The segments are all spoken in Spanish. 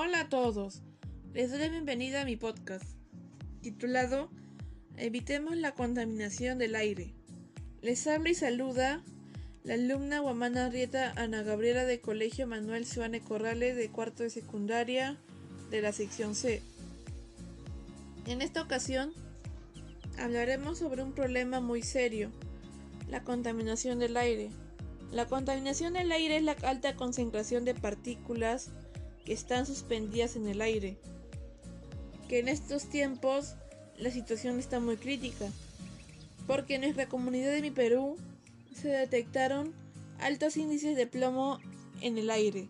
Hola a todos, les doy la bienvenida a mi podcast, titulado Evitemos la contaminación del aire. Les habla y saluda la alumna Guamana Rieta Ana Gabriela de Colegio Manuel Suane Corrales de cuarto de secundaria de la sección C. En esta ocasión hablaremos sobre un problema muy serio, la contaminación del aire. La contaminación del aire es la alta concentración de partículas que están suspendidas en el aire. Que en estos tiempos la situación está muy crítica, porque en nuestra comunidad de mi Perú se detectaron altos índices de plomo en el aire,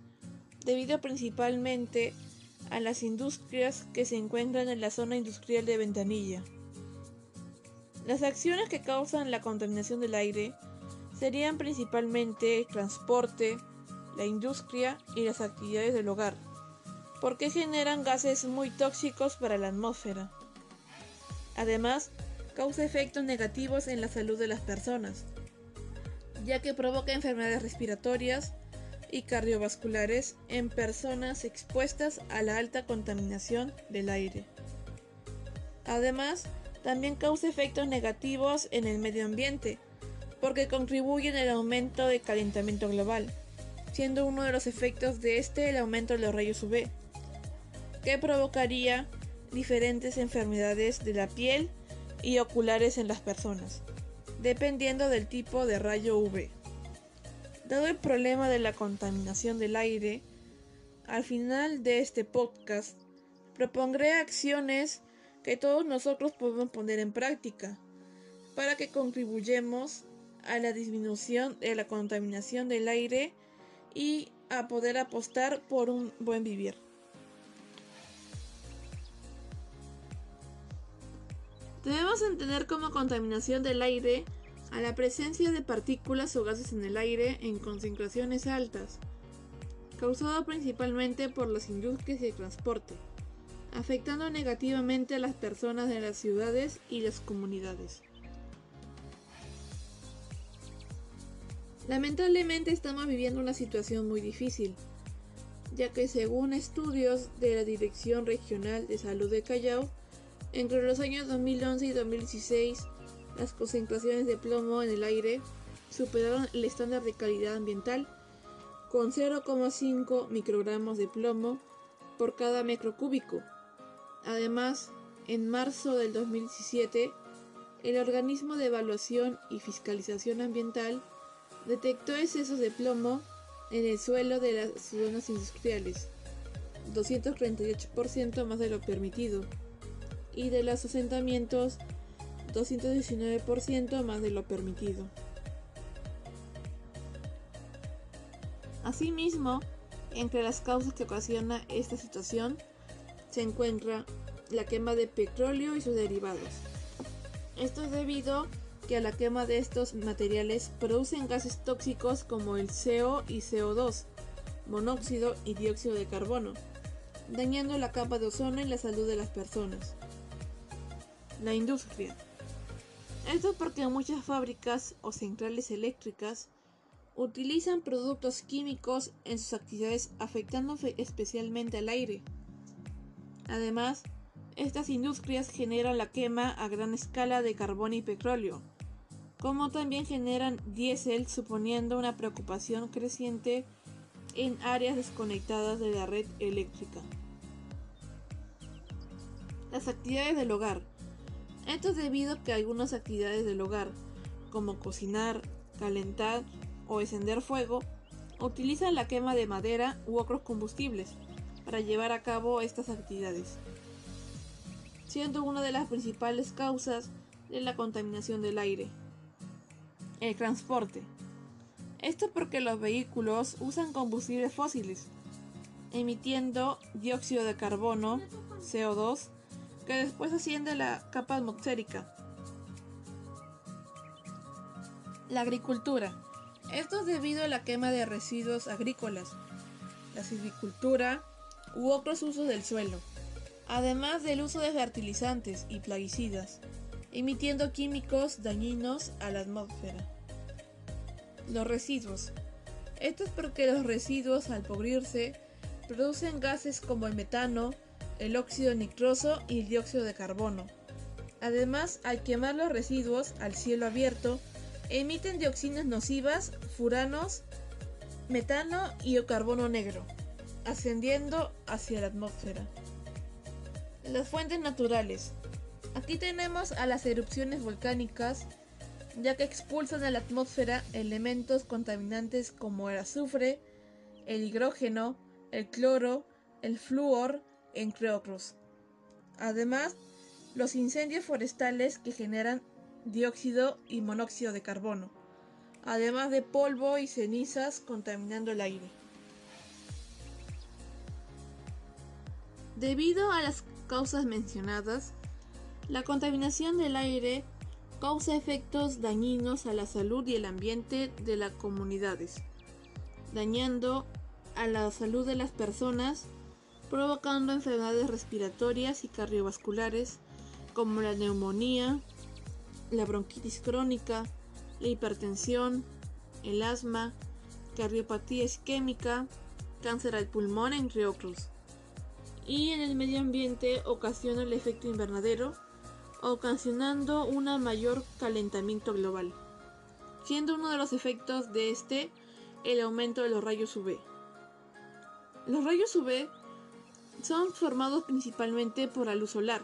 debido principalmente a las industrias que se encuentran en la zona industrial de Ventanilla. Las acciones que causan la contaminación del aire serían principalmente el transporte, la industria y las actividades del hogar, porque generan gases muy tóxicos para la atmósfera. Además, causa efectos negativos en la salud de las personas, ya que provoca enfermedades respiratorias y cardiovasculares en personas expuestas a la alta contaminación del aire. Además, también causa efectos negativos en el medio ambiente, porque contribuyen al aumento del calentamiento global, siendo uno de los efectos de este el aumento de los rayos UV, que provocaría diferentes enfermedades de la piel y oculares en las personas, dependiendo del tipo de rayo UV. Dado el problema de la contaminación del aire, al final de este podcast propondré acciones que todos nosotros podemos poner en práctica para que contribuyamos a la disminución de la contaminación del aire y a poder apostar por un buen vivir. Debemos entender como contaminación del aire a la presencia de partículas o gases en el aire en concentraciones altas, causado principalmente por las industrias y el transporte, afectando negativamente a las personas de las ciudades y las comunidades. Lamentablemente estamos viviendo una situación muy difícil, ya que según estudios de la Dirección Regional de Salud de Callao, entre los años 2011 y 2016, las concentraciones de plomo en el aire superaron el estándar de calidad ambiental con 0,5 microgramos de plomo por cada metro cúbico. Además, en marzo del 2017, el organismo de evaluación y fiscalización ambiental detectó excesos de plomo en el suelo de las zonas industriales, 238% más de lo permitido, y de los asentamientos, 219% más de lo permitido. Asimismo, entre las causas que ocasiona esta situación se encuentra la quema de petróleo y sus derivados. Esto es debido que a la quema de estos materiales producen gases tóxicos como el CO y CO2, monóxido y dióxido de carbono, dañando la capa de ozono y la salud de las personas. La industria. Esto porque muchas fábricas o centrales eléctricas utilizan productos químicos en sus actividades afectando especialmente al aire. Además, estas industrias generan la quema a gran escala de carbón y petróleo, como también generan diésel suponiendo una preocupación creciente en áreas desconectadas de la red eléctrica. Las actividades del hogar. Esto es debido a que algunas actividades del hogar, como cocinar, calentar o encender fuego, utilizan la quema de madera u otros combustibles para llevar a cabo estas actividades, siendo una de las principales causas de la contaminación del aire. El transporte. Esto porque los vehículos usan combustibles fósiles, emitiendo dióxido de carbono, CO2, que después asciende la capa atmosférica. La agricultura. Esto es debido a la quema de residuos agrícolas, la silvicultura u otros usos del suelo, además del uso de fertilizantes y plaguicidas emitiendo químicos dañinos a la atmósfera. Los residuos. Esto es porque los residuos al pudrirse producen gases como el metano, el óxido nitroso y el dióxido de carbono. Además, al quemar los residuos al cielo abierto, emiten dioxinas nocivas, furanos, metano y carbono negro, ascendiendo hacia la atmósfera. Las fuentes naturales. Aquí tenemos a las erupciones volcánicas, ya que expulsan a la atmósfera elementos contaminantes como el azufre, el hidrógeno, el cloro, el flúor, entre otros. Además, los incendios forestales que generan dióxido y monóxido de carbono, además de polvo y cenizas contaminando el aire. Debido a las causas mencionadas, la contaminación del aire causa efectos dañinos a la salud y el ambiente de las comunidades, dañando a la salud de las personas, provocando enfermedades respiratorias y cardiovasculares como la neumonía, la bronquitis crónica, la hipertensión, el asma, cardiopatía isquémica, cáncer al pulmón, entre otros. Y en el medio ambiente ocasiona el efecto invernadero, ocasionando un mayor calentamiento global, siendo uno de los efectos de este el aumento de los rayos UV. Los rayos UV son formados principalmente por la luz solar,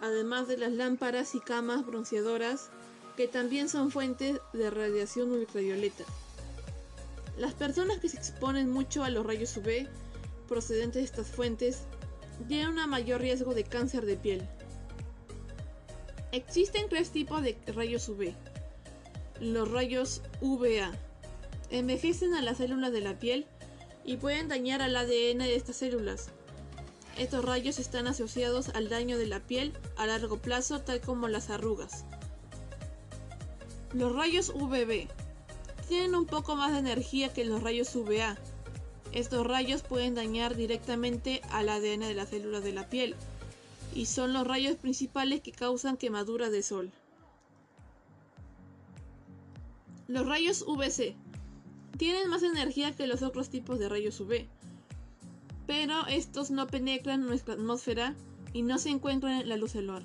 además de las lámparas y camas bronceadoras que también son fuentes de radiación ultravioleta. Las personas que se exponen mucho a los rayos UV procedentes de estas fuentes tienen un mayor riesgo de cáncer de piel. Existen tres tipos de rayos UV. Los rayos UVA envejecen a las células de la piel y pueden dañar al ADN de estas células, estos rayos están asociados al daño de la piel a largo plazo, tal como las arrugas. Los rayos UVB tienen un poco más de energía que los rayos UVA. Estos rayos pueden dañar directamente al ADN de las células de la piel y son los rayos principales que causan quemaduras de sol. Los rayos UVC tienen más energía que los otros tipos de rayos UV pero estos no penetran nuestra atmósfera y no se encuentran en la luz solar.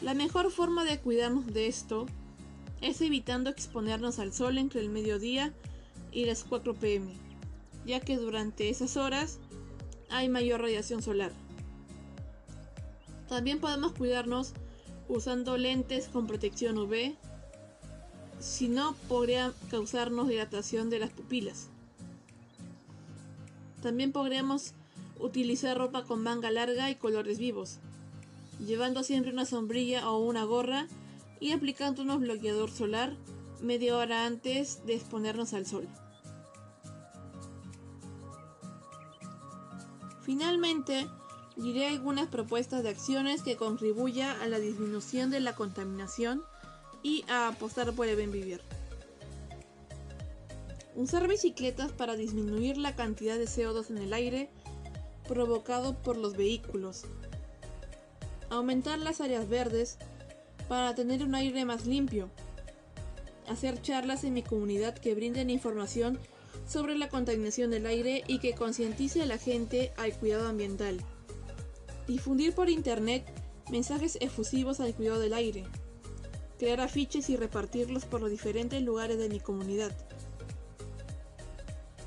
La mejor forma de cuidarnos de esto es evitando exponernos al sol entre el mediodía y las 4 pm, ya que durante esas horas hay mayor radiación solar. También podemos cuidarnos usando lentes con protección UV, si no podría causarnos dilatación de las pupilas. También podríamos utilizar ropa con manga larga y colores vivos, llevando siempre una sombrilla o una gorra y aplicándonos bloqueador solar media hora antes de exponernos al sol. Finalmente, diré algunas propuestas de acciones que contribuyan a la disminución de la contaminación y a apostar por el buen vivir. Usar bicicletas para disminuir la cantidad de CO2 en el aire provocado por los vehículos. Aumentar las áreas verdes para tener un aire más limpio. Hacer charlas en mi comunidad que brinden información sobre la contaminación del aire y que concientice a la gente al cuidado ambiental. Difundir por internet mensajes efusivos al cuidado del aire. Crear afiches y repartirlos por los diferentes lugares de mi comunidad.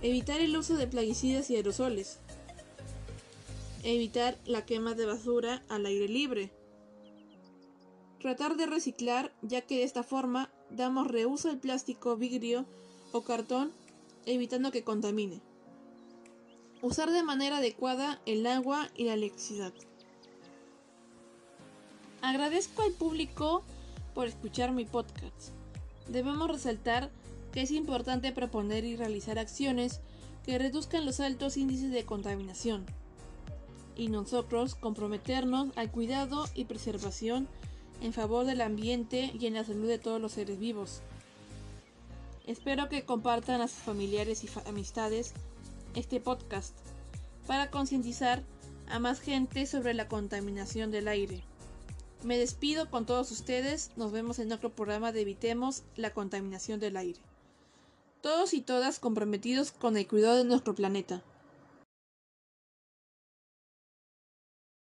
Evitar el uso de plaguicidas y aerosoles. Evitar la quema de basura al aire libre. Tratar de reciclar ya que de esta forma damos reuso al plástico, vidrio o cartón evitando que contamine. Usar de manera adecuada el agua y la electricidad. Agradezco al público por escuchar mi podcast. Debemos resaltar que es importante proponer y realizar acciones que reduzcan los altos índices de contaminación y nosotros comprometernos al cuidado y preservación en favor del ambiente y en la salud de todos los seres vivos. Espero que compartan a sus familiares y amistades este podcast para concientizar a más gente sobre la contaminación del aire. Me despido con todos ustedes, nos vemos en otro programa de Evitemos la contaminación del aire. todos y todas comprometidos con el cuidado de nuestro planeta.